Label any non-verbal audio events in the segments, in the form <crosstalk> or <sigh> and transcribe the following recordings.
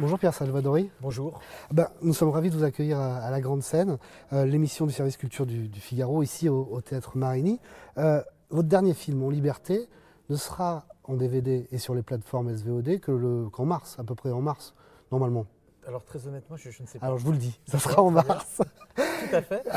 Bonjour Pierre Salvadori. Bonjour. Ben, nous sommes ravis de vous accueillir à, la Grande Scène, euh, l'émission du service culture du, Figaro, ici au, Théâtre Marigny. Euh, votre dernier film, En Liberté, ne sera en DVD et sur les plateformes SVOD qu'en mars, à peu près en mars, normalement. Alors très honnêtement, je, ne sais pas. Alors je vous le dis, ça sera en mars. Tout à fait. <laughs>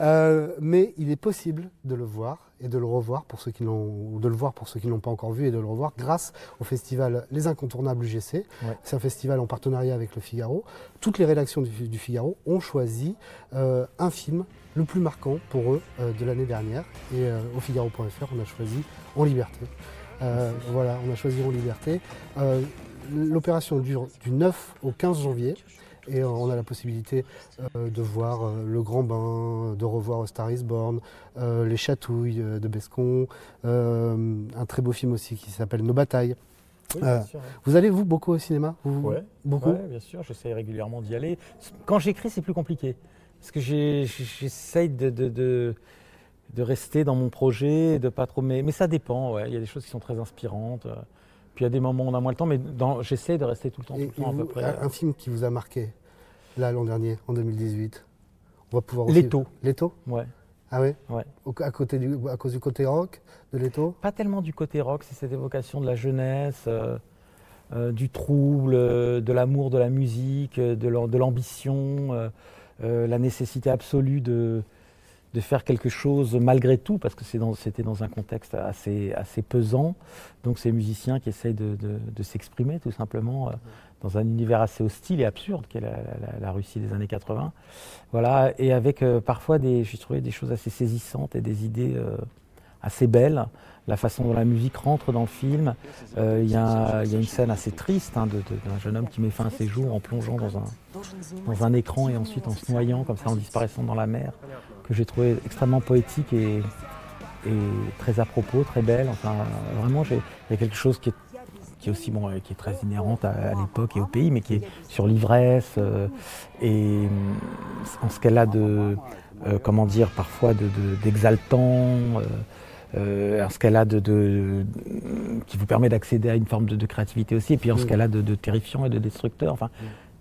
Euh, mais il est possible de le voir et de le revoir pour ceux qui l'ont, de le voir pour ceux qui ne l'ont pas encore vu et de le revoir grâce au festival Les Incontournables UGC. C'est un festival en partenariat avec le Figaro. Toutes les rédactions du, Figaro ont choisi euh, un film le plus marquant pour eux euh, de l'année dernière. Et au Figaro.fr, on a choisi En Liberté. voilà, on a choisi En Liberté. L'opération dure du 9 au 15 janvier et on a la possibilité euh, de voir euh, le Grand Bain, de revoir Star is Born, euh, les Chatouilles de Bescon, un très beau film aussi qui s'appelle Nos batailles. Vous allez vous beaucoup au cinéma Oui, beaucoup. bien sûr, j'essaie régulièrement d'y aller. Quand j'écris, c'est plus compliqué parce que j'essaye de, de, rester dans mon projet, de pas trop. Mais, mais ça dépend. Il y a des choses qui sont très inspirantes. Puis il y a des moments où on a moins le temps, mais j'essaie de rester tout le temps, tout le temps à peu près. Un film qui vous a marqué, là, l'an dernier, en 2018 On va pouvoir aussi... L'étau. L'étau Ouais. Ah oui ouais. à, côté du, à cause du côté rock de l'étau Pas tellement du côté rock, c'est cette évocation de la jeunesse, euh, euh, du trouble, euh, de l'amour de la musique, de l'ambition, la nécessité absolue de, de faire quelque chose malgré tout, parce que c'était dans, un contexte assez, assez pesant. Donc ces musiciens qui essayent de, s'exprimer tout simplement euh, dans un univers assez hostile et absurde qu'est la, Russie des années 80. Voilà, et avec euh, parfois des, j'ai trouvé des choses assez saisissantes et des idées euh, assez belles la façon dont la musique rentre dans le film. Il y, a une scène assez triste hein, d'un jeune homme qui met fin à ses jours en plongeant dans un, dans un écran et ensuite en se noyant comme ça, en disparaissant dans la mer, que j'ai trouvé extrêmement poétique et, très à propos, très belle. Enfin, vraiment, il y a quelque chose qui est qui est aussi bon, qui est très inhérente à, l'époque et au pays, mais qui est sur l'ivresse euh, et en ce qu'elle a de, euh, comment dire, parfois d'exaltant. De, euh, ce qu'elle a de, qui vous permet d'accéder à une forme de, créativité aussi, et puis en ce qu'elle a de, terrifiant et de destructeur. Enfin,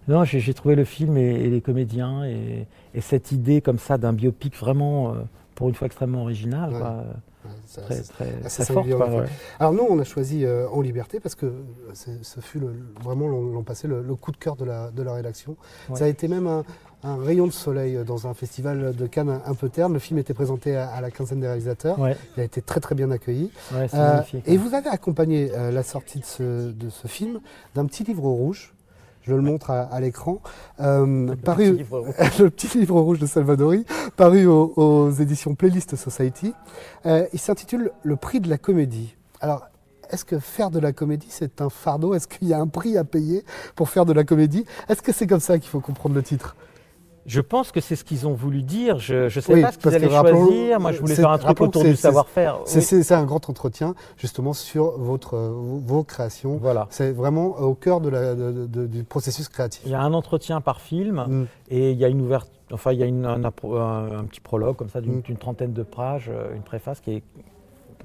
non, j'ai trouvé le film et, les comédiens et, cette idée comme ça d'un biopic vraiment, euh, pour une fois, extrêmement original. très, très, fort. Alors nous, on a choisi euh, En Liberté parce que ce fut vraiment l'an passé le, coup de cœur de la, de la rédaction. Ça a été même un, un rayon de soleil dans un festival de Cannes un peu terne. Le film était présenté à, la quinzaine des réalisateurs. Il a été très très bien accueilli. Euh, et vous avez accompagné euh, la sortie de ce, de ce film d'un petit livre rouge. Je le montre à, l'écran. Euh, paru, <laughs> le petit livre rouge de Salvadori, paru aux, éditions Playlist Society. il s'intitule Le prix de la comédie. Alors, est-ce que faire de la comédie, c'est un fardeau? Est-ce qu'il y a un prix à payer pour faire de la comédie? Est-ce que c'est comme ça qu'il faut comprendre le titre? Je pense que c'est ce qu'ils ont voulu dire. Je ne sais pas ce qu'ils allaient choisir. Moi, je voulais faire un truc autour du savoir-faire. C'est un grand entretien, justement, sur votre, vos créations. Voilà. C'est vraiment au cœur de la, du processus créatif. Il y a un entretien par film mm. et il y a une ouverte, enfin, il y a une, un, petit prologue comme ça d'une mm. trentaine de pages, euh, une préface qui est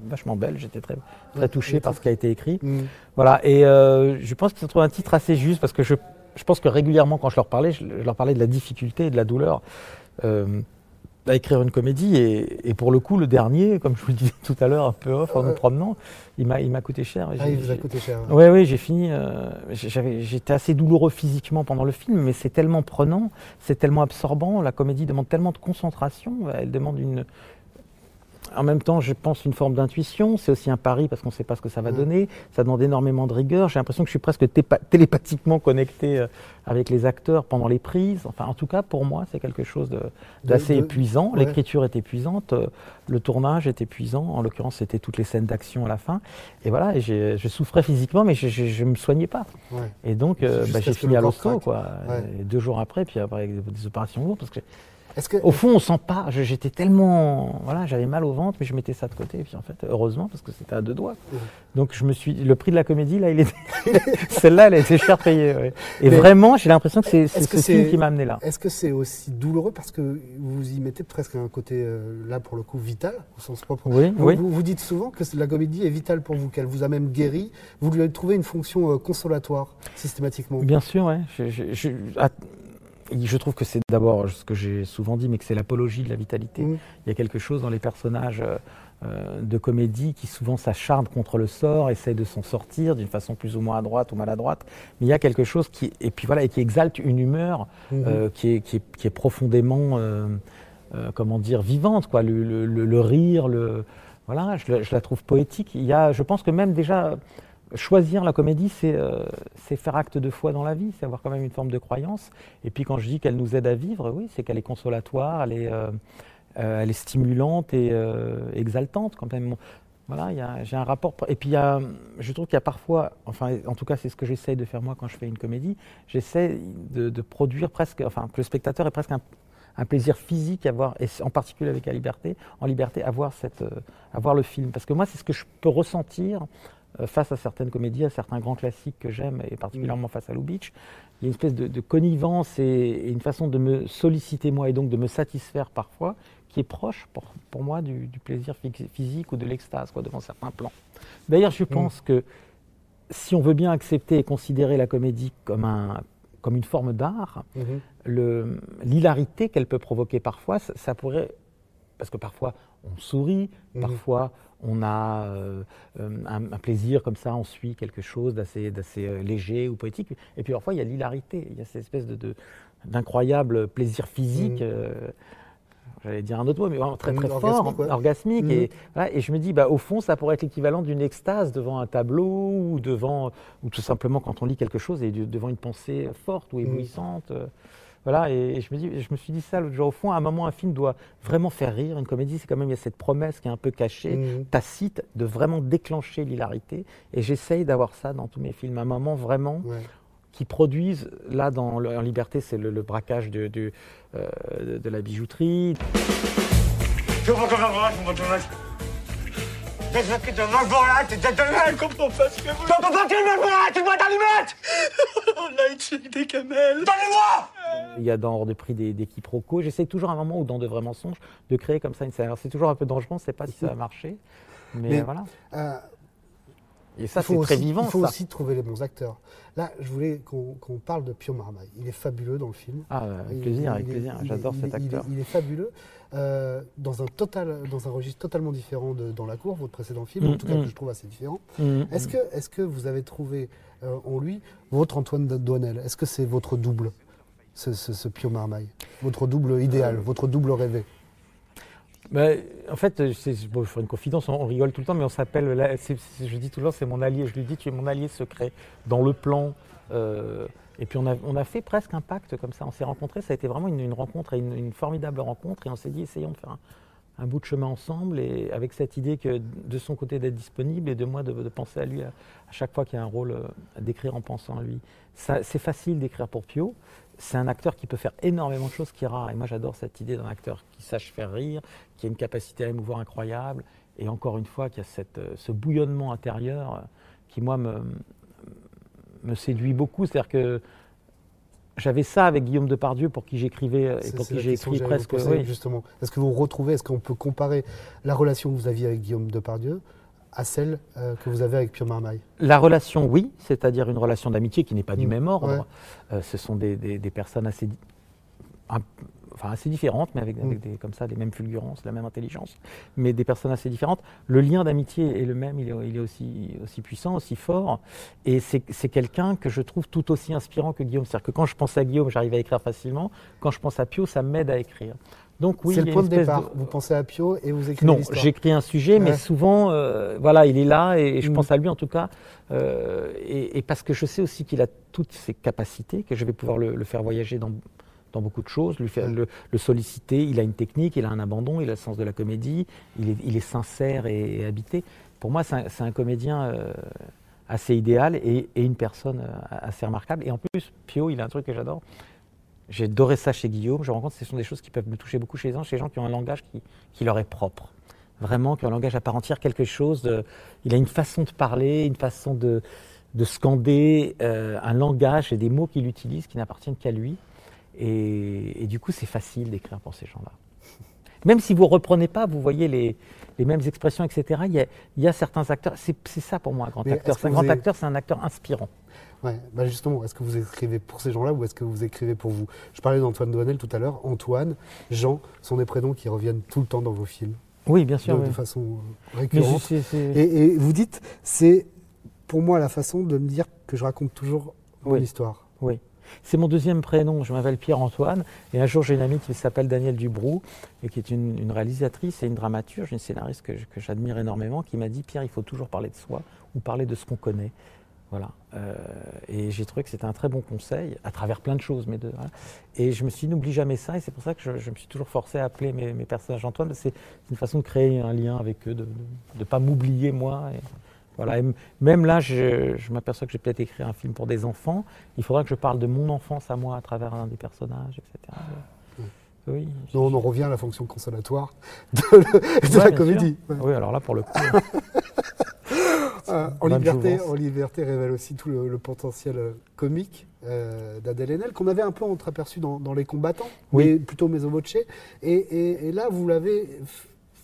vachement belle. J'étais très, très touché par ce qui a été écrit. Mm. Voilà. Et euh, je pense qu'ils ont trouvé un titre assez juste parce que je je pense que régulièrement, quand je leur parlais, je, leur parlais de la difficulté et de la douleur euh, à écrire une comédie. Et, pour le coup, le dernier, comme je vous le disais tout à l'heure, un peu off en nous promenant, il m'a coûté cher. Ah, il vous a coûté cher. Oui, oui, j'ai fini. Euh, j'étais assez douloureux physiquement pendant le film, mais c'est tellement prenant, c'est tellement absorbant. La comédie demande tellement de concentration, elle demande une, en même temps, je pense une forme d'intuition. C'est aussi un pari parce qu'on ne sait pas ce que ça va mm. donner. Ça demande énormément de rigueur. J'ai l'impression que je suis presque télépathiquement connecté euh, avec les acteurs pendant les prises. Enfin, en tout cas, pour moi, c'est quelque chose d'assez épuisant. L'écriture est épuisante, euh, le tournage est épuisant. En l'occurrence, c'était toutes les scènes d'action à la fin. Et voilà, et je souffrais physiquement, mais je ne me soignais pas. Et donc, euh, bah, j'ai fini à l'hosto, quoi. deux jours après, puis après des opérations lourdes, parce que Au fond, on sent pas. J'étais tellement, voilà, j'avais mal au ventre, mais je mettais ça de côté. Et puis en fait, heureusement, parce que c'était à deux doigts. Donc je me suis, le prix de la comédie là, il est, <laughs> celle-là, elle a été cher payée. Et vraiment, j'ai l'impression que c'est ce film qui m'a amené là. Est-ce que c'est aussi douloureux parce que vous y mettez presque un côté euh, là pour le coup vital au sens propre? Oui, vous, oui. Vous, dites souvent que la comédie est vitale pour vous, qu'elle vous a même guéri. Vous lui avez trouvé une fonction euh, consolatoire systématiquement. Bien sûr, je, je trouve que c'est d'abord ce que j'ai souvent dit, mais que c'est l'apologie de la vitalité. Mmh. Il y a quelque chose dans les personnages euh, euh, de comédie qui souvent s'acharnent contre le sort, essayent de s'en sortir d'une façon plus ou moins à droite ou maladroite. Mais il y a quelque chose qui, et puis voilà, et qui exalte une humeur mmh. euh, qui, est, qui, est, profondément, comment dire, vivante, quoi. Le, rire, le, voilà, je, je, la trouve poétique. Il y a, je pense que même déjà choisir la comédie, euh, c'est faire acte de foi dans la vie, c'est avoir quand même une forme de croyance. Et puis quand je dis qu'elle nous aide à vivre, oui, c'est qu'elle est consolatoire, elle est, euh, euh, stimulante et exaltante quand même. Voilà, j'ai un rapport. Et puis, je trouve qu'il y a parfois, enfin, en tout cas, c'est ce que j'essaye de faire moi quand je fais une comédie. J'essaie de, produire presque, enfin, que le spectateur ait presque un, plaisir physique à voir, et en particulier avec la liberté, en liberté, à voir, cette, à voir le film. Parce que moi, c'est ce que je peux ressentir face à certaines comédies, à certains grands classiques que j'aime, et particulièrement face à Lou Beach, il y a une espèce de, connivence et, une façon de me solliciter moi et donc de me satisfaire parfois qui est proche pour, pour moi du, plaisir physique ou de l'extase devant certains plans. D'ailleurs, je pense que si on veut bien accepter et considérer la comédie comme, un, comme une forme d'art, mm-hmm. l'hilarité qu'elle peut provoquer parfois, ça, pourrait, parce que parfois on sourit, mm-hmm. parfois on a euh, euh, un, plaisir comme ça, on suit quelque chose d'assez euh, léger ou poétique. Et puis parfois, il y a l'hilarité, il y a cette espèce de, d'incroyable plaisir physique. Mmh. J'allais dire un autre mot, mais vraiment très très fort, orgasmique. Et, mmh. et, je me dis, bah, au fond, ça pourrait être l'équivalent d'une extase devant un tableau ou devant, ou tout simplement quand on lit quelque chose et devant une pensée forte ou éblouissante. Voilà, et, je, me dis, je me suis dit ça l'autre jour. Au fond, à un moment, un film doit vraiment faire rire. Une comédie, c'est quand même, il y a cette promesse qui est un peu cachée, mmh. tacite, de vraiment déclencher l'hilarité. Et j'essaye d'avoir ça dans tous mes films. Un moment vraiment qui produisent, là, dans En Liberté, c'est le, braquage de, de, euh, de, la bijouterie. <laughs> il y a dans Hors de prix des, des quiproquos. J'essaie toujours à un moment ou dans de vrais mensonges de créer comme ça une scène. Alors c'est toujours un peu dangereux, on ne sait pas si ça va marcher. Mais, voilà. Euh, et ça, c'est très vivant. Il faut aussi trouver les bons acteurs. Là, je voulais qu'on parle de Pio Marmaille. Il est fabuleux dans le film. Ah, avec plaisir, avec plaisir. J'adore cet acteur. Il, est fabuleux. Euh, dans, un total, dans un registre totalement différent de Dans la cour, votre précédent film, en mm, tout cas mm. que je trouve assez différent. Mm, est-ce que, est que vous avez trouvé euh, en lui votre Antoine Douanel Est-ce que c'est votre double? Ce, ce, Pio Marmaille. Votre double idéal, euh. votre double rêvé. En fait, bon, je ferai une confidence, on, rigole tout le temps, mais on s'appelle, je dis toujours, c'est mon allié, je lui dis, tu es mon allié secret dans le plan. Euh, et puis on a, on a, fait presque un pacte comme ça, on s'est rencontrés, ça a été vraiment une, rencontre, une, une, formidable rencontre, et on s'est dit, essayons de faire un, un bout de chemin ensemble et avec cette idée que de son côté d'être disponible et de moi de, penser à lui à, chaque fois qu'il y a un rôle euh, à d'écrire en pensant à lui. C'est facile d'écrire pour Pio. C'est un acteur qui peut faire énormément de choses qui est rare. Et moi j'adore cette idée d'un acteur qui sache faire rire, qui a une capacité à émouvoir incroyable et encore une fois qui a cette, euh, ce bouillonnement intérieur euh, qui moi me, me séduit beaucoup. C'est-à-dire que j'avais ça avec Guillaume Depardieu pour qui j'écrivais euh, et pour qui j'ai écrit presque. Oui. Justement, est-ce que vous retrouvez, est-ce qu'on peut comparer la relation que vous aviez avec Guillaume Depardieu à celle euh, que vous avez avec Pierre Marmaille? La relation, oui, c'est-à-dire une relation d'amitié qui n'est pas du mmh. même ordre. Euh, ce sont des, des personnes assez enfin assez différentes, mais avec, mm. des, comme ça les mêmes fulgurances, la même intelligence, mais des personnes assez différentes. Le lien d'amitié est le même, il est, il est aussi, aussi puissant, aussi fort, et c'est quelqu'un que je trouve tout aussi inspirant que Guillaume. C'est-à-dire que quand je pense à Guillaume, j'arrive à écrire facilement, quand je pense à Pio, ça m'aide à écrire. Donc oui, c'est le point de départ. Vous pensez à Pio et vous écrivez Non, j'écris un sujet, mais souvent, euh, voilà, il est là et, je mm. pense à lui en tout cas, euh, et, parce que je sais aussi qu'il a toutes ses capacités, que je vais pouvoir le faire voyager dans dans beaucoup de choses, lui faire, le, solliciter. Il a une technique, il a un abandon, il a le sens de la comédie, il est, il est sincère et, habité. Pour moi, c'est un, comédien euh, assez idéal et, une personne euh, assez remarquable. Et en plus, Pio, il a un truc que j'adore. J'ai adoré ça chez Guillaume. Je rencontre, ce sont des choses qui peuvent me toucher beaucoup chez les gens, chez les gens qui ont un langage qui, leur est propre. Vraiment, qui ont un langage à part entière, quelque chose. il a une façon de parler, une façon de, scander, euh, un langage et des mots qu'il utilise qui n'appartiennent qu'à lui. Et, du coup, c'est facile d'écrire pour ces gens-là. <laughs> Même si vous ne reprenez pas, vous voyez les, mêmes expressions, etc. Il y a, certains acteurs. C'est ça pour moi un grand acteur. Un grand acteur, c'est un acteur inspirant. Ouais, bah justement, est-ce que vous écrivez pour ces gens-là ou est-ce que vous écrivez pour vous? Je parlais d'Antoine Douanel tout à l'heure. Antoine, Jean sont des prénoms qui reviennent tout le temps dans vos films. Oui, bien sûr. De, façon euh, récurrente. Et, vous dites, c'est pour moi la façon de me dire que je raconte toujours mon histoire. Oui. C'est mon deuxième prénom, je m'appelle Pierre-Antoine, et un jour j'ai une amie qui s'appelle Danielle Dubrou, et qui est une, réalisatrice et une dramaturge, une scénariste que, j'admire énormément, qui m'a dit Pierre, il faut toujours parler de soi ou parler de ce qu'on connaît. Voilà. Euh, et j'ai trouvé que c'était un très bon conseil, à travers plein de choses. De, Et je me suis dit, n'oublie jamais ça. Et c'est pour ça que je, me suis toujours forcé à appeler mes, personnages Antoine. C'est une façon de créer un lien avec eux, de ne pas m'oublier moi. Et, voilà. même là, je, m'aperçois que j'ai peut-être écrit un film pour des enfants. Il faudra que je parle de mon enfance à moi à travers un des personnages, etc. Oui. on en revient à la fonction consolatoire de, la comédie. Oui, alors là, pour le coup. <laughs> Euh, en, liberté, en liberté révèle aussi tout le, potentiel euh, comique euh, d'Adèle Haenel, qu'on avait un peu entreaperçu dans, Les Combattants, mais plutôt Maison Et, et, là, vous l'avez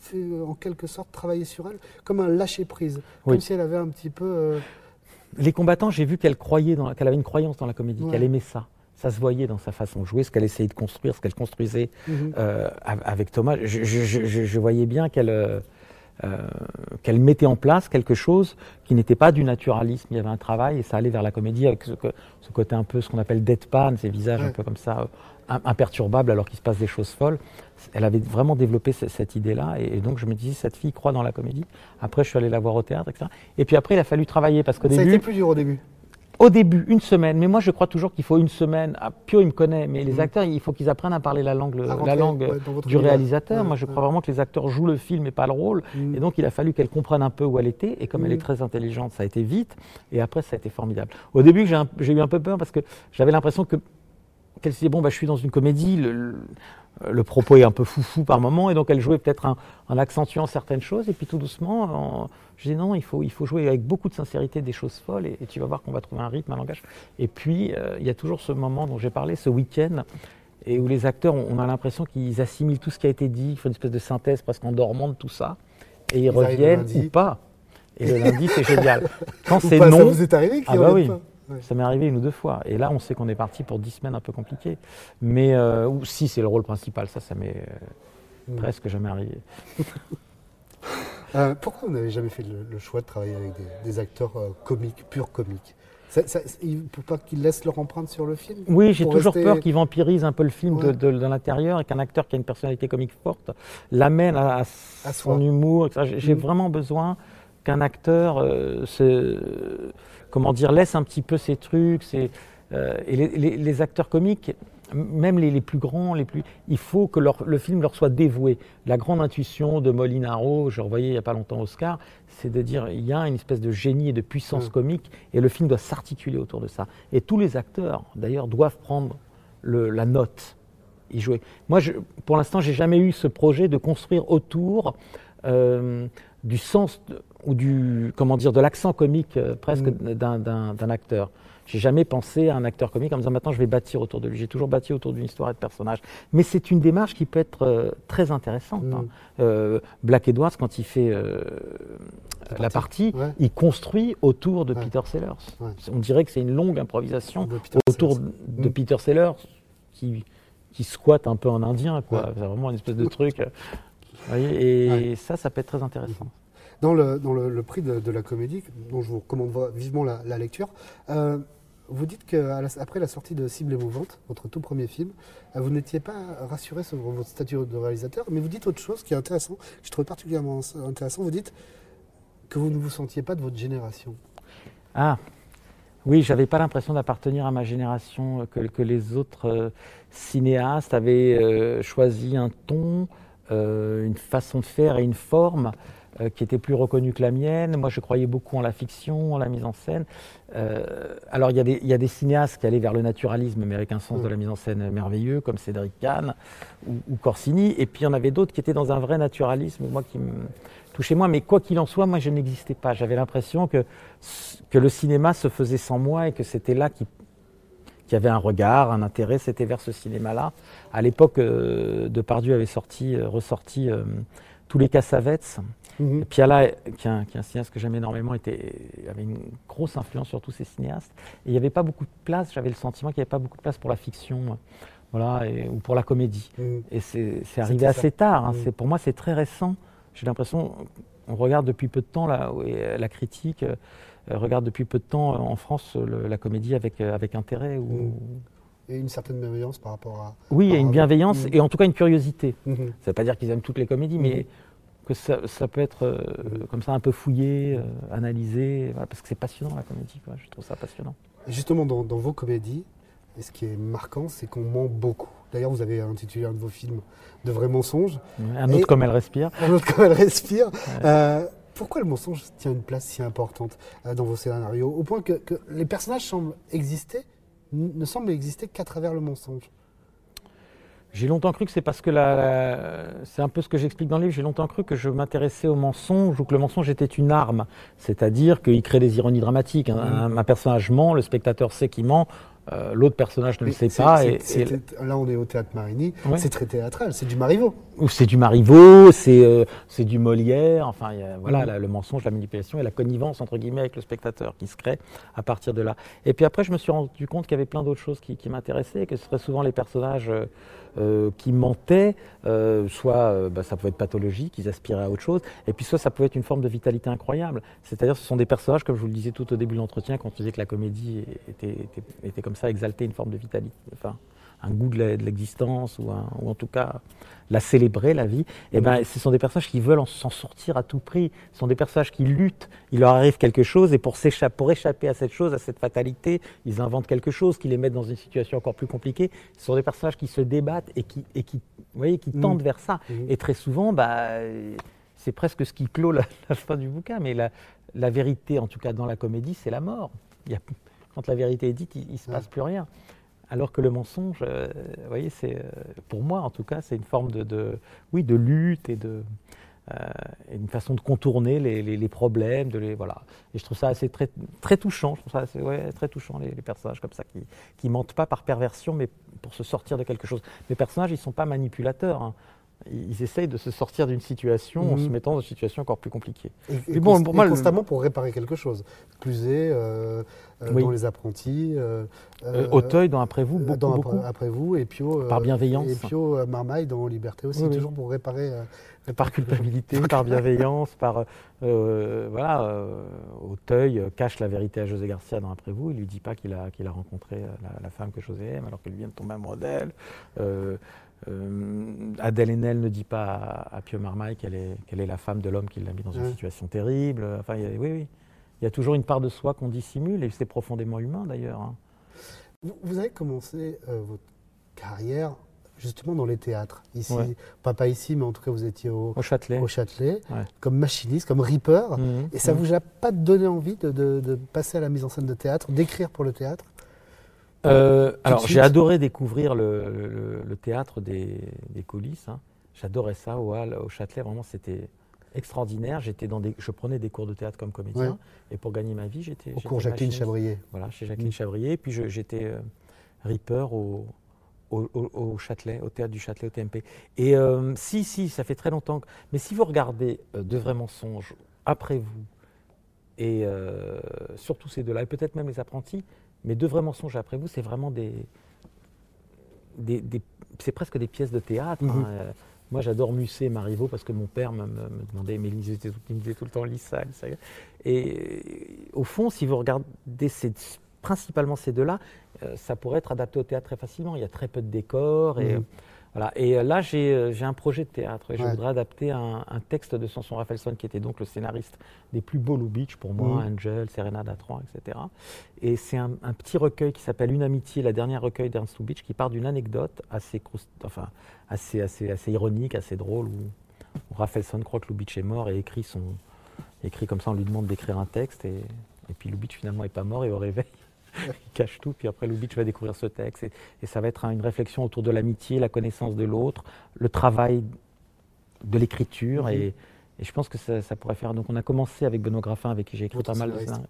fait en quelque sorte travailler sur elle comme un lâcher-prise, comme si elle avait un petit peu. Les Combattants, j'ai vu qu'elle croyait, qu'elle avait une croyance dans la comédie, qu'elle aimait ça ça se voyait dans sa façon de jouer, ce qu'elle essayait de construire, ce qu'elle construisait mhm. avec Thomas. Je, voyais bien qu'elle euh, qu'elle mettait en place quelque chose qui n'était pas du naturalisme. Il y avait un travail et ça allait vers la comédie avec ce, côté un peu ce qu'on appelle deadpan, ces visages un peu comme ça, imperturbables alors qu'il se passe des choses folles. Elle avait vraiment développé cette, idée-là et, donc je me disais, cette fille croit dans la comédie. Après, je suis allé la voir au théâtre, etc. Et puis après, il a fallu travailler parce qu'au début. Ça a été plus dur au début au début, une semaine, mais moi je crois toujours qu'il faut une semaine. Ah, Pio, il me connaît, mais les mm. acteurs, il faut qu'ils apprennent à parler la langue, la langue du réalisateur. moi je crois vraiment que les acteurs jouent le film et pas le rôle. Mm. Et donc il a fallu qu'elle comprenne un peu où elle était. Et comme elle est mm. très intelligente, ça a été vite. Et après, ça a été formidable. Au début, j'ai eu un peu peur parce que j'avais l'impression que qu'elle se disait bon bah je suis dans une comédie, le, le propos est un peu foufou par moment, et donc elle jouait peut-être en, accentuant certaines choses, et puis tout doucement, je disais non, il faut, il faut jouer avec beaucoup de sincérité des choses folles, et, tu vas voir qu'on va trouver un rythme, un langage. Et puis, euh, il y a toujours ce moment dont j'ai parlé, ce week-end, et où les acteurs, on, a l'impression qu'ils assimilent tout ce qui a été dit, ils font une espèce de synthèse presque en dormant de tout ça, et ils, reviennent ou pas. Et le lundi, c'est génial. Quand <laughs> c'est non. Ça vous est arrivé ah bah oui. Ça m'est arrivé une ou deux fois. Et là, on sait qu'on est parti pour dix semaines un peu compliquées. Mais euh, ou si c'est le rôle principal, ça, ça m'est euh, mm. presque jamais arrivé. <laughs> Euh, pourquoi vous n'avez jamais fait le, choix de travailler avec des, acteurs comiques, purs comiques? Ça, pour pas qu'ils laissent leur empreinte sur le film? Oui, j'ai toujours peur qu'ils vampirisent un peu le film de, l'intérieur et qu'un acteur qui a une personnalité comique forte l'amène à, son humour. J'ai mm. vraiment besoin qu'un acteur se comment dire, laisse un petit peu ces trucs. Euh, et les, acteurs comiques, même les, plus grands, les plus, il faut que le film leur soit dévoué. La grande intuition de Molinaro, je revoyais il n'y a pas longtemps Oscar, c'est de dire il y a une espèce de génie et de puissance mm. comique et le film doit s'articuler autour de ça. Et tous les acteurs, d'ailleurs, doivent prendre la note, y jouer. Moi, je, pour l'instant, j'ai jamais eu ce projet de construire autour euh, du sens ou du comment dire de l'accent comique euh, presque mm. d'un acteur. J'ai jamais pensé à un acteur comique en me disant maintenant je vais bâtir autour de lui. J'ai toujours bâti autour d'une histoire et de personnages. Mais c'est une démarche qui peut être euh, très intéressante. Hein. Mm. Black Edwards, quand il fait la partie, il construit autour de Peter Sellers. On dirait que c'est une longue improvisation autour de mm. Peter Sellers qui, qui squatte un peu en indien. quoi. C'est vraiment une espèce de <laughs> truc et ça, ça peut être très intéressant. Dans le, dans le, prix de, la comédie, dont je vous recommande vivement la, lecture, euh, vous dites qu'après la, sortie de Cible émouvante, votre tout premier film, euh, vous n'étiez pas rassuré sur votre statut de réalisateur, mais vous dites autre chose qui est intéressant, que je trouve particulièrement intéressant. Vous dites que vous ne vous sentiez pas de votre génération. Ah, oui, j'avais pas l'impression d'appartenir à ma génération, que, que les autres euh, cinéastes avaient choisi un ton, euh, une façon de faire et une forme euh, qui était plus reconnue que la mienne. Moi, je croyais beaucoup en la fiction, en la mise en scène. Euh, alors, il y, a des, y, a des cinéastes qui allaient vers le naturalisme, mais avec un sens de la mise en scène merveilleux, comme Cédric Kahn ou, ou Corsini. Et puis, il y en avait d'autres qui étaient dans un vrai naturalisme, moi, qui me touchait moi. Mais quoi qu'il en soit, moi, je n'existais pas. J'avais l'impression que, que le cinéma se faisait sans moi et que c'était là qu'il y avait un regard, un intérêt, c'était vers ce cinéma-là. À l'époque, euh, Depardieu avait sorti, euh, ressorti euh, tous les Cassavetes. -hmm. Piala, qui est, un, qui est, un, cinéaste que j'aime énormément, était, avait une grosse influence sur tous ces cinéastes. Et il n'y avait pas beaucoup de place, j'avais le sentiment qu'il n'y avait pas beaucoup de place pour la fiction voilà, et, ou pour la comédie. -hmm. Et c'est arrivé assez tard. Hein. -hmm. Pour moi, c'est très récent. J'ai l'impression, on regarde depuis peu de temps la, la critique, regarde depuis peu de temps en France le, la comédie avec, avec intérêt. Ou, et une certaine bienveillance par rapport à. Oui, il y a une bienveillance et en tout cas une curiosité. Ça ne veut pas dire qu'ils aiment toutes les comédies, mais que ça, ça, peut être euh, comme ça un peu fouillé, euh, analysé, voilà, parce que c'est passionnant la comédie, quoi. je trouve ça passionnant. Et justement, dans, dans, vos comédies, et ce qui est marquant, c'est qu'on ment beaucoup. D'ailleurs, vous avez intitulé un de vos films De vrais mensonges. un autre et, comme elle respire. Un autre comme elle respire. Ouais. Euh, pourquoi le mensonge tient une place si importante euh, dans vos scénarios, au point que, que les personnages semblent exister, ne semblent exister qu'à travers le mensonge? J'ai longtemps cru que c'est parce que la, la c'est un peu ce que j'explique dans le livre, j'ai longtemps cru que je m'intéressais au mensonge ou que le mensonge était une arme. C'est-à-dire qu'il crée des ironies dramatiques. Un, un, un personnage ment, le spectateur sait qu'il ment, euh, l'autre personnage ne le sait pas. Et, et, là, on est au théâtre Marigny. Ouais. C'est très théâtral. C'est du Marivaux. C'est du Marivaux, c'est euh, du Molière. Enfin, y a, voilà, mmh. la, le mensonge, la manipulation et la connivence entre guillemets avec le spectateur qui se crée à partir de là. Et puis après, je me suis rendu compte qu'il y avait plein d'autres choses qui, qui m'intéressaient, que ce serait souvent les personnages euh, euh, qui mentaient, soit bah, ça pouvait être pathologique, ils aspiraient à autre chose, et puis soit ça pouvait être une forme de vitalité incroyable. C'est-à-dire ce sont des personnages, comme je vous le disais tout au début de l'entretien, quand on disait que la comédie était, était, était, comme ça, exalter une forme de vitalité, enfin un goût de l'existence, ou, ou, en tout cas la célébrer, la vie, et eh ben, ce sont des personnages qui veulent s'en sortir à tout prix. Ce sont des personnages qui luttent. Il leur arrive quelque chose et pour, pour échapper à cette chose, à cette fatalité, ils inventent quelque chose qui les met dans une situation encore plus compliquée. Ce sont des personnages qui se débattent et qui, et qui, vous voyez, qui mmh. tendent vers ça. Mmh. Et très souvent, bah, c'est presque ce qui clôt la, la, fin du bouquin. Mais la, la, vérité, en tout cas dans la comédie, c'est la mort. Il y a, quand la vérité est dite, il ne se passe plus rien. Alors que le mensonge, euh, vous voyez, c'est euh, pour moi en tout cas, c'est une forme de, de, oui, de lutte et de euh, une façon de contourner les, les, les, problèmes, de les voilà. Et je trouve ça assez très très touchant. Je trouve ça assez, ouais, très touchant les, les, personnages comme ça qui qui mentent pas par perversion, mais pour se sortir de quelque chose. Les personnages, ils sont pas manipulateurs. Hein ils essayent de se sortir d'une situation mmh. en se mettant dans une situation encore plus compliquée. Et, bon, pour moi, constamment le... pour réparer quelque chose. Cluzet, euh, euh, oui. dans Les Apprentis. Euh, Auteuil dans Après vous, beaucoup, dans beaucoup. Après, après vous, et Pio. par bienveillance. Et Pio Marmaille dans Liberté aussi, oui, toujours oui. pour réparer. <laughs> par culpabilité, <laughs> par bienveillance, par. voilà, Auteuil cache la vérité à José Garcia dans Après vous. Il lui dit pas qu'il a, qu'il a rencontré la, la, femme que José aime, alors qu'elle vient de tomber amoureux d'elle. Euh, Adèle Haenel ne dit pas à, à Pio Marmaille qu'elle est, qu est, la femme de l'homme qui l'a mis dans une mmh. situation terrible. Enfin, il y a, oui, oui. Il y a toujours une part de soi qu'on dissimule et c'est profondément humain d'ailleurs. Hein. Vous, vous, avez commencé euh, votre carrière justement dans les théâtres. Ici, ouais. pas, pas ici, mais en tout cas, vous étiez au, au Châtelet, au Châtelet ouais. comme machiniste, comme ripper. Mmh. Et ça mmh. vous a pas donné envie de, de, de, passer à la mise en scène de théâtre, d'écrire pour le théâtre? Euh, alors, j'ai adoré découvrir le, le, le théâtre des, des coulisses. Hein. J'adorais ça au Hall, au Châtelet. Vraiment, c'était extraordinaire. J'étais dans des, je prenais des cours de théâtre comme comédien. Ouais. Et pour gagner ma vie, j'étais. Au cours Jacqueline Chabrier. Voilà, chez Jacqueline mmh. Chabrier. Puis j'étais euh, Reaper au, au, au, au, Châtelet, au théâtre du Châtelet, au TMP. Et euh, si, si, ça fait très longtemps. Que... Mais si vous regardez euh, De vrais mensonges après vous, et surtout ces deux-là, et peut-être même les apprentis, mais deux vrais mensonges après vous, c'est vraiment des, des, des c'est presque des pièces de théâtre. Mm -hmm. hein. Moi, j'adore Musset et Marivaux parce que mon père me, me, me demandait, mais il me disait, il me disait tout le temps, lis ça, lis ça. Et au fond, si vous regardez ces, principalement ces deux-là, euh, ça pourrait être adapté au théâtre très facilement. Il y a très peu de décors et. -hmm. Voilà. Et euh, là, euh, j'ai un projet de théâtre. Et ouais. Je voudrais adapter un, un, texte de Samson Raphaelson, qui était donc le scénariste des plus beaux Lubitsch pour moi, mmh. Angel, Serenade à Troyes, etc. Et c'est un, un, petit recueil qui s'appelle Une amitié, la dernière recueil d'Ernst Lubitsch, qui part d'une anecdote assez, enfin, assez, assez, assez ironique, assez drôle, où Raphaëlson croit que Lubitsch est mort et écrit, son, écrit comme ça, on lui demande d'écrire un texte. Et, et puis Lubitsch finalement n'est pas mort et au réveil, <laughs> il cache tout. Puis après, Lubitsch va découvrir ce texte. Et, ça va être une réflexion autour de l'amitié, la connaissance de l'autre, le travail de l'écriture. Mhm. Et, je pense que ça, pourrait faire. Donc on a commencé avec Benoît Graffin, avec qui j'ai écrit pas mal de ça,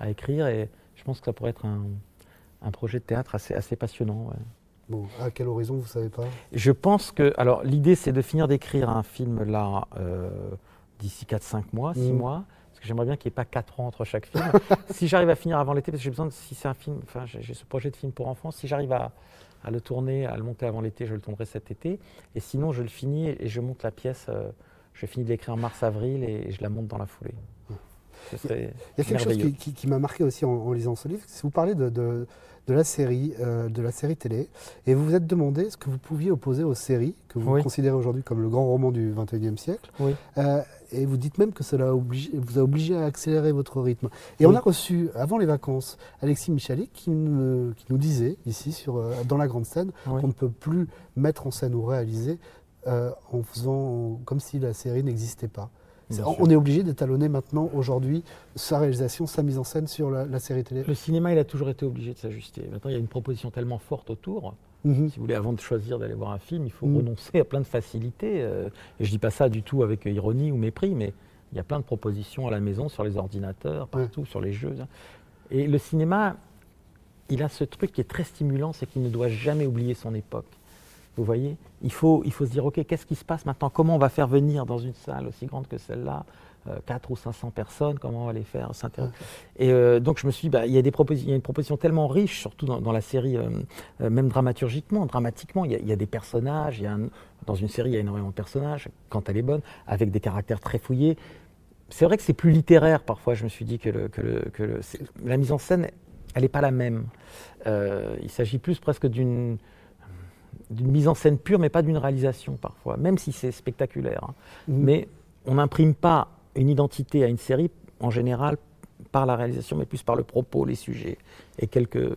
à écrire. Et je pense que ça pourrait être un, projet de théâtre assez, assez passionnant. Bon, à quel horizon, vous ne savez pas? Je pense que. Alors, l'idée, c'est de finir d'écrire un film là euh, d'ici 4-5 mois, 6 mm. mois. Parce que j'aimerais bien qu'il n'y ait pas 4 ans entre chaque film. <laughs> si j'arrive à finir avant l'été, parce que j'ai besoin de. Si c'est un film. Enfin, j'ai ce projet de film pour enfants. Si j'arrive à, le tourner, à le monter avant l'été, je le tournerai cet été. Et sinon, je le finis et je monte la pièce. Euh, je finis de l'écrire en mars-avril et, je la monte dans la foulée. Il y a quelque chose qui, m'a marqué aussi en, lisant ce livre. Si vous parlez de de la série, euh, de la série télé, et vous vous êtes demandé ce que vous pouviez opposer aux séries que vous considérez aujourd'hui comme le grand roman du XXIe siècle. Euh, et vous dites même que cela vous a obligé à accélérer votre rythme. Et on a reçu, avant les vacances, Alexis Michalik qui, nous disait, ici, sur, euh, dans la grande scène, qu'on ne peut plus mettre en scène ou réaliser en faisant comme si la série n'existait pas on est obligé d'étalonner maintenant, aujourd'hui, sa réalisation, sa mise en scène sur la, série télé. Le cinéma, il a toujours été obligé de s'ajuster. Maintenant, il y a une proposition tellement forte autour. Mhm. Si vous voulez, avant de choisir d'aller voir un film, il faut mhm. renoncer à plein de facilités. Euh, et je ne dis pas ça du tout avec ironie ou mépris, mais il y a plein de propositions à la maison, sur les ordinateurs, partout, sur les jeux. Hein. Et le cinéma, il a ce truc qui est très stimulant, c'est qu'il ne doit jamais oublier son époque. Vous voyez? Il faut, il faut se dire, OK, qu'est-ce qui se passe maintenant? Comment on va faire venir dans une salle aussi grande que celle-là? 4 euh, ou 500 personnes, comment on va les faire s'intéresser Et euh, donc je me suis dit, bah, il, y a des il y a une proposition tellement riche, surtout dans, la série, euh, même dramaturgiquement, dramatiquement, il y a, des personnages, il y a dans une série il y a énormément de personnages, quand elle est bonne, avec des caractères très fouillés. C'est vrai que c'est plus littéraire parfois, je me suis dit que, le, que, la mise en scène, elle n'est pas la même. il s'agit plus presque d'une d'une mise en scène pure, mais pas d'une réalisation parfois, même si c'est spectaculaire. Hein. Mmh. Mais on n'imprime pas une identité à une série, en général, par la réalisation, mais plus par le propos, les sujets, et quelques,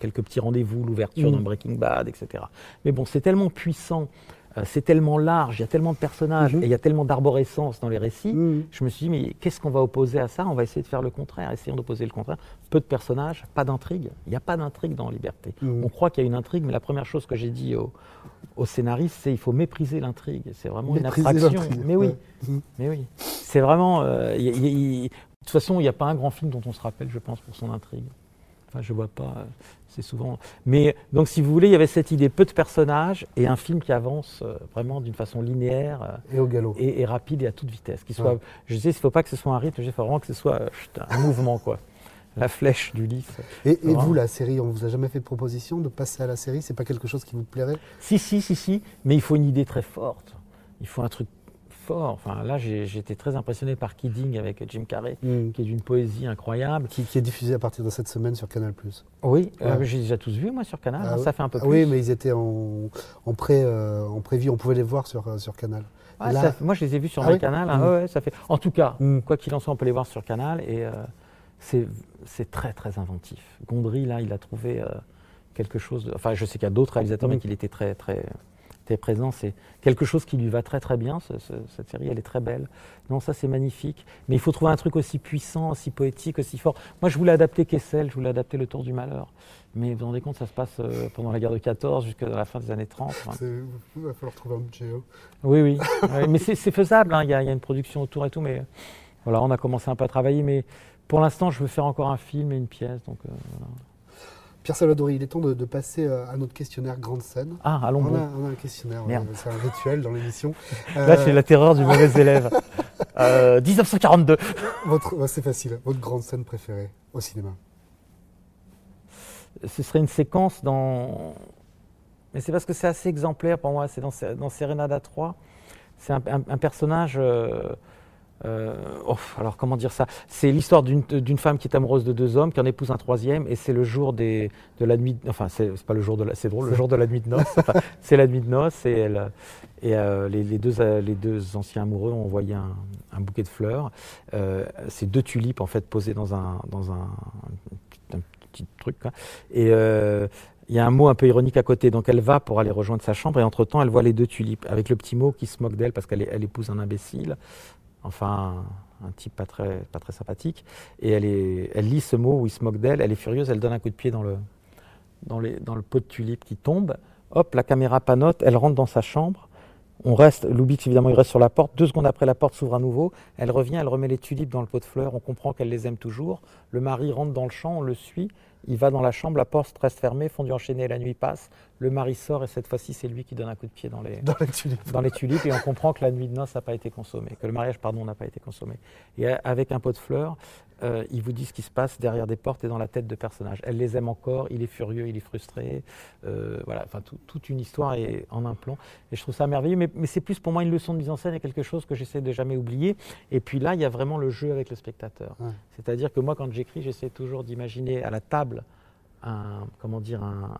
quelques petits rendez-vous, l'ouverture mmh. d'un Breaking Bad, etc. Mais bon, c'est tellement puissant c'est tellement large, il y a tellement de personnages mhm. et il y a tellement d'arborescence dans les récits. Mhm. Je me suis dit, mais qu'est-ce qu'on va opposer à ça? On va essayer de faire le contraire, essayons d'opposer le contraire. Peu de personnages, pas d'intrigue. Il n'y a pas d'intrigue dans Liberté. Mhm. On croit qu'il y a une intrigue, mais la première chose que j'ai dit au, au scénariste, c'est il faut mépriser l'intrigue. C'est vraiment une abstraction. Mais oui, mais oui. C'est vraiment. Euh, de toute façon, il n'y a pas un grand film dont on se rappelle, je pense, pour son intrigue. Enfin, je vois pas. Euh, c'est souvent. Mais donc, si vous voulez, il y avait cette idée peu de personnages et un film qui avance euh, vraiment d'une façon linéaire euh, et au galop et, rapide et à toute vitesse. Qui soit, Je sais, il ne faut pas que ce soit un rythme, il faut vraiment que ce soit un mouvement, quoi. La flèche du livre. Et, vous, la série, on vous a jamais fait de proposition de passer à la série? C'est pas quelque chose qui vous plairait? Si, si, si, si. Mais il faut une idée très forte. Il faut un truc fort. Enfin, là, été très impressionné par Kidding avec Jim Carrey, mm. qui est d'une poésie incroyable. Qui, est diffusé à partir de cette semaine sur Canal+. Oui, euh, j'ai déjà tous vu, moi, sur Canal. Ah hein, ça fait un peu ah plus. Oui, mais ils étaient en, en, pré, euh, en. On pouvait les voir sur, euh, sur Canal. moi, je les ai vus sur ah Canal. Hein, mm. ça fait... En tout cas, mm. quoi qu'il en soit, on peut les voir sur Canal. Et c'est très, très inventif. Gondry, là, il a trouvé quelque chose... Enfin, je sais qu'il y a d'autres réalisateurs, mais qu'il était très, très présent. C'est quelque chose qui lui va très très bien. cette série, elle est très belle. Non, ça c'est magnifique. Mais il faut trouver un truc aussi puissant, aussi poétique, aussi fort. Moi, je voulais adapter Kessel, je voulais adapter Le Tour du Malheur. Mais vous vous rendez compte, ça se passe euh, pendant la guerre de 14 jusqu'à la fin des années 30. Il va falloir trouver un budget. Hein. Oui, oui. mais c'est faisable. Hein. Il y, a une production autour et tout. Mais voilà, on a commencé un peu à travailler. Mais pour l'instant, je veux faire encore un film et une pièce. Donc, euh, Pierre Salvadori, il est temps de, passer euh, à notre questionnaire grande scène. Ah, allons on, a, on a un questionnaire, c'est un rituel dans l'émission. <laughs> Là, c'est la terreur du <laughs> mauvais élève. 1942. Euh, votre, c'est facile. Votre grande scène préférée au cinéma Ce serait une séquence dans. Mais c'est parce que c'est assez exemplaire pour moi. C'est dans, dans Serenada 3. C'est un, personnage. Euh, euh, oh, alors comment dire ça? C'est l'histoire d'une femme qui est amoureuse de deux hommes, qui en épouse un troisième, et c'est le jour des, de la nuit. Enfin, c'est pas le jour de la, c'est drôle, le jour de la nuit de noces. <laughs> c'est la nuit de noces, et, elle, et euh, les, deux, les deux anciens amoureux ont envoyé un, bouquet de fleurs. Euh, c'est deux tulipes en fait posées dans un dans un, petit truc. Et il y a un mot un peu ironique à côté. Donc elle va pour aller rejoindre sa chambre et entre-temps, elle voit les deux tulipes avec le petit mot qui se moque d'elle parce qu'elle elle épouse un imbécile. Enfin, un type pas très, pas sympathique. Et elle, lit ce mot où il se moque d'elle. Elle est furieuse. Elle donne un coup de pied dans le, pot de tulipes qui tombe. Hop, la caméra panote. Elle rentre dans sa chambre. On reste, Lubitsch évidemment, il reste sur la porte. Deux secondes après, la porte s'ouvre à nouveau. Elle revient, elle remet les tulipes dans le pot de fleurs. On comprend qu'elle les aime toujours. Le mari rentre dans le champ, on le suit. Il va dans la chambre, la porte reste fermée, fondu enchaîné, la nuit passe. Le mari sort et cette fois-ci, c'est lui qui donne un coup de pied dans les, dans les, tulipes. Dans les tulipes. Et on comprend que la nuit de noces n'a pas été consommée, que le mariage, pardon, n'a pas été consommé. Et avec un pot de fleurs, euh, il vous dit ce qui se passe derrière des portes et dans la tête de personnages. Elle les aime encore, il est furieux, il est frustré. Euh, voilà, enfin, toute une histoire est en un plan. Et je trouve ça merveilleux, mais, c'est plus pour moi une leçon de mise en scène et quelque chose que j'essaie de jamais oublier. Et puis là, il y a vraiment le jeu avec le spectateur. C'est-à-dire que moi, quand j'écris, j'essaie toujours d'imaginer à la table un, comment dire, un,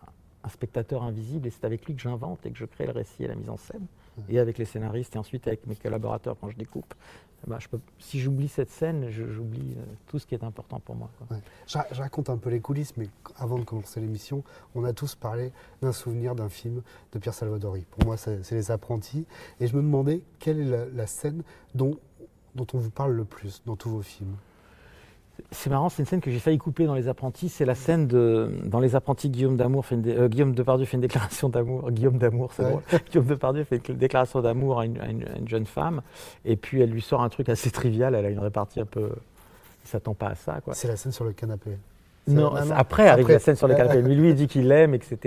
spectateur invisible et c'est avec lui que j'invente et que je crée le récit et la mise en scène. Et avec les scénaristes et ensuite avec mes collaborateurs quand je découpe. Je peux, si j'oublie cette scène, j'oublie euh, tout ce qui est important pour moi. Je, raconte un peu les coulisses, mais avant de commencer l'émission, on a tous parlé d'un souvenir d'un film de Pierre Salvadori. Pour moi, c'est Les Apprentis. Et je me demandais quelle est la, scène dont, dont on vous parle le plus dans tous vos films? C'est marrant, c'est une scène que j'ai failli couper dans Les Apprentis. C'est la scène de. Dans Les Apprentis, Guillaume, d'amour fait une euh, Guillaume Depardieu fait une déclaration d'amour. <laughs> Guillaume d'amour, c'est drôle. <laughs> Guillaume Depardieu fait une déclaration d'amour à, une, jeune femme. Et puis elle lui sort un truc assez trivial. Elle a une répartie un peu. Il s'attend pas à ça. C'est la scène sur le canapé. Non, après arrive la scène sur le <laughs> canapé. Mais lui, il dit qu'il l'aime, etc.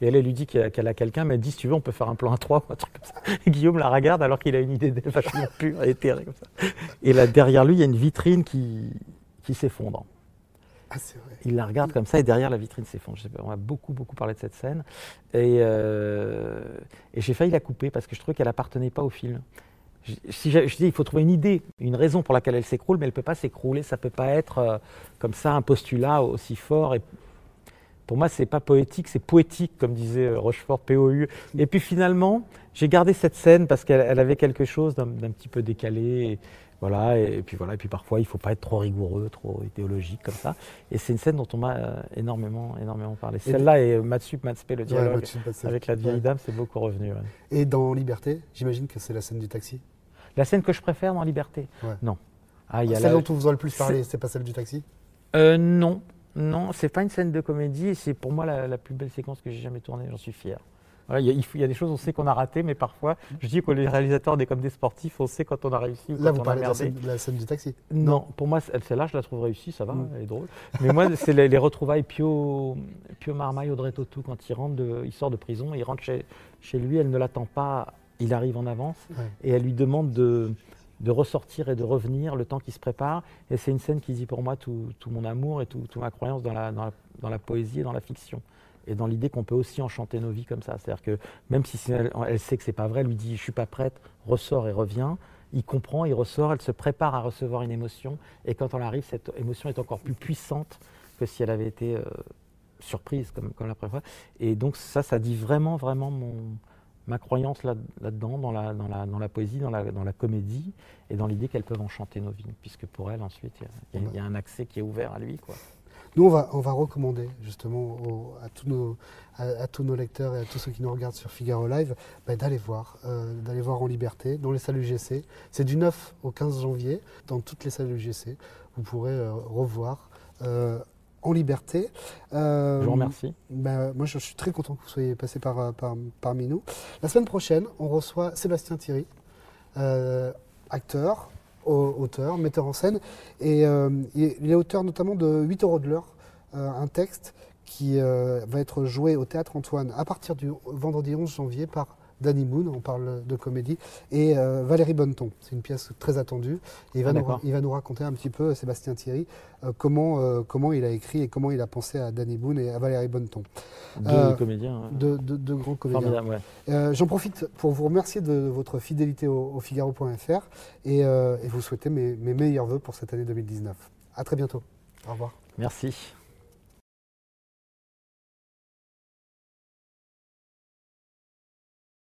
Et elle, elle lui dit qu'elle a quelqu'un, mais elle dit si tu veux, on peut faire un plan à trois ou un truc comme ça. Et Guillaume la regarde alors qu'il a une idée vachement pure et éthérée comme ça. Et là, derrière lui, il y a une vitrine qui, qui s'effondre. Ah, il la regarde comme ça et derrière la vitrine s'effondre. On a beaucoup, beaucoup parlé de cette scène. Et, euh, et j'ai failli la couper parce que je trouvais qu'elle appartenait pas au film. Je, si je, dis, il faut trouver une idée, une raison pour laquelle elle s'écroule, mais elle ne peut pas s'écrouler. Ça ne peut pas être euh, comme ça un postulat aussi fort. Et pour moi, ce n'est pas poétique, c'est poétique, comme disait euh, Rochefort, POU. Et puis finalement, j'ai gardé cette scène parce qu'elle avait quelque chose d'un petit peu décalé. Voilà, et, puis voilà, et puis parfois il ne faut pas être trop rigoureux, trop idéologique comme ça. Et c'est une scène dont on m'a euh, énormément, énormément parlé. Celle-là et Matsup, Matspe, le dialogue avec la vieille dame, c'est beaucoup revenu. Et dans Liberté, j'imagine que c'est la scène du taxi La scène que je préfère dans Liberté Non. Ah, y a celle dont on vous a le plus parlé, c'est pas celle du taxi? Euh, Non, non, c'est pas une scène de comédie, c'est pour moi la, la plus belle séquence que j'ai jamais tournée, j'en suis fier il, y a, des choses, on sait qu'on a raté, mais parfois, je dis que les réalisateurs, on est comme des sportifs, on sait quand on a réussi ou Là, quand vous on a merdé. De la, scène, du taxi Non, pour moi, celle-là, je la trouve réussie, ça va, mm. elle est drôle. Mais moi, c'est les, retrouvailles Pio, Pio Marmaille, Audrey Tautou, quand il, rentre de, il sort de prison, il rentre chez, chez lui, elle ne l'attend pas, il arrive en avance, et elle lui demande de, de ressortir et de revenir le temps qu'il se prépare. Et c'est une scène qui dit pour moi tout, mon amour et toute ma croyance dans la, dans la poésie et dans la fiction et dans l'idée qu'on peut aussi enchanter nos vies comme ça. C'est-à-dire que même si elle, sait que c'est pas vrai, elle lui dit je suis pas prête, ressort et revient. Il comprend, il ressort, elle se prépare à recevoir une émotion et quand on arrive, cette émotion est encore plus puissante que si elle avait été euh, surprise comme, la première fois. Et donc ça, ça dit vraiment, vraiment mon, ma croyance là-dedans, dans, la, dans, la, dans la poésie, dans la, dans la comédie et dans l'idée qu'elles peuvent enchanter nos vies, puisque pour elle, ensuite, il y, y, a un accès qui est ouvert à lui. Quoi. Nous, on va, on va recommander justement à, tous nos, à, tous nos lecteurs et à tous ceux qui nous regardent sur Figaro Live bah, d'aller voir, euh, d'aller voir en liberté dans les salles UGC. C'est du 9 au 15 janvier dans toutes les salles UGC. Vous pourrez euh, revoir. Euh, en liberté. je vous remercie. Bah, moi, je, suis très content que vous soyez passé par, parmi nous. La semaine prochaine, on reçoit Sébastien Thierry, acteur, auteur, metteur en scène. Et euh, il est auteur notamment de 8 euros de l'heure, euh, un texte qui euh, va être joué au Théâtre Antoine à partir du vendredi 11 janvier par Danny Moon, on parle de comédie, et euh, Valérie Bonneton. C'est une pièce très attendue. il, va ah, nous, il va nous raconter un petit peu, Sébastien Thierry, euh, comment, euh, comment il a écrit et comment il a pensé à Danny Boone et à Valérie Bonneton. Deux comédiens. Deux, de, grands comédiens. J'en profite pour vous remercier de votre fidélité au, Figaro.fr et, et, vous souhaiter mes, mes meilleurs voeux pour cette année 2019. À très bientôt. Au revoir. Merci.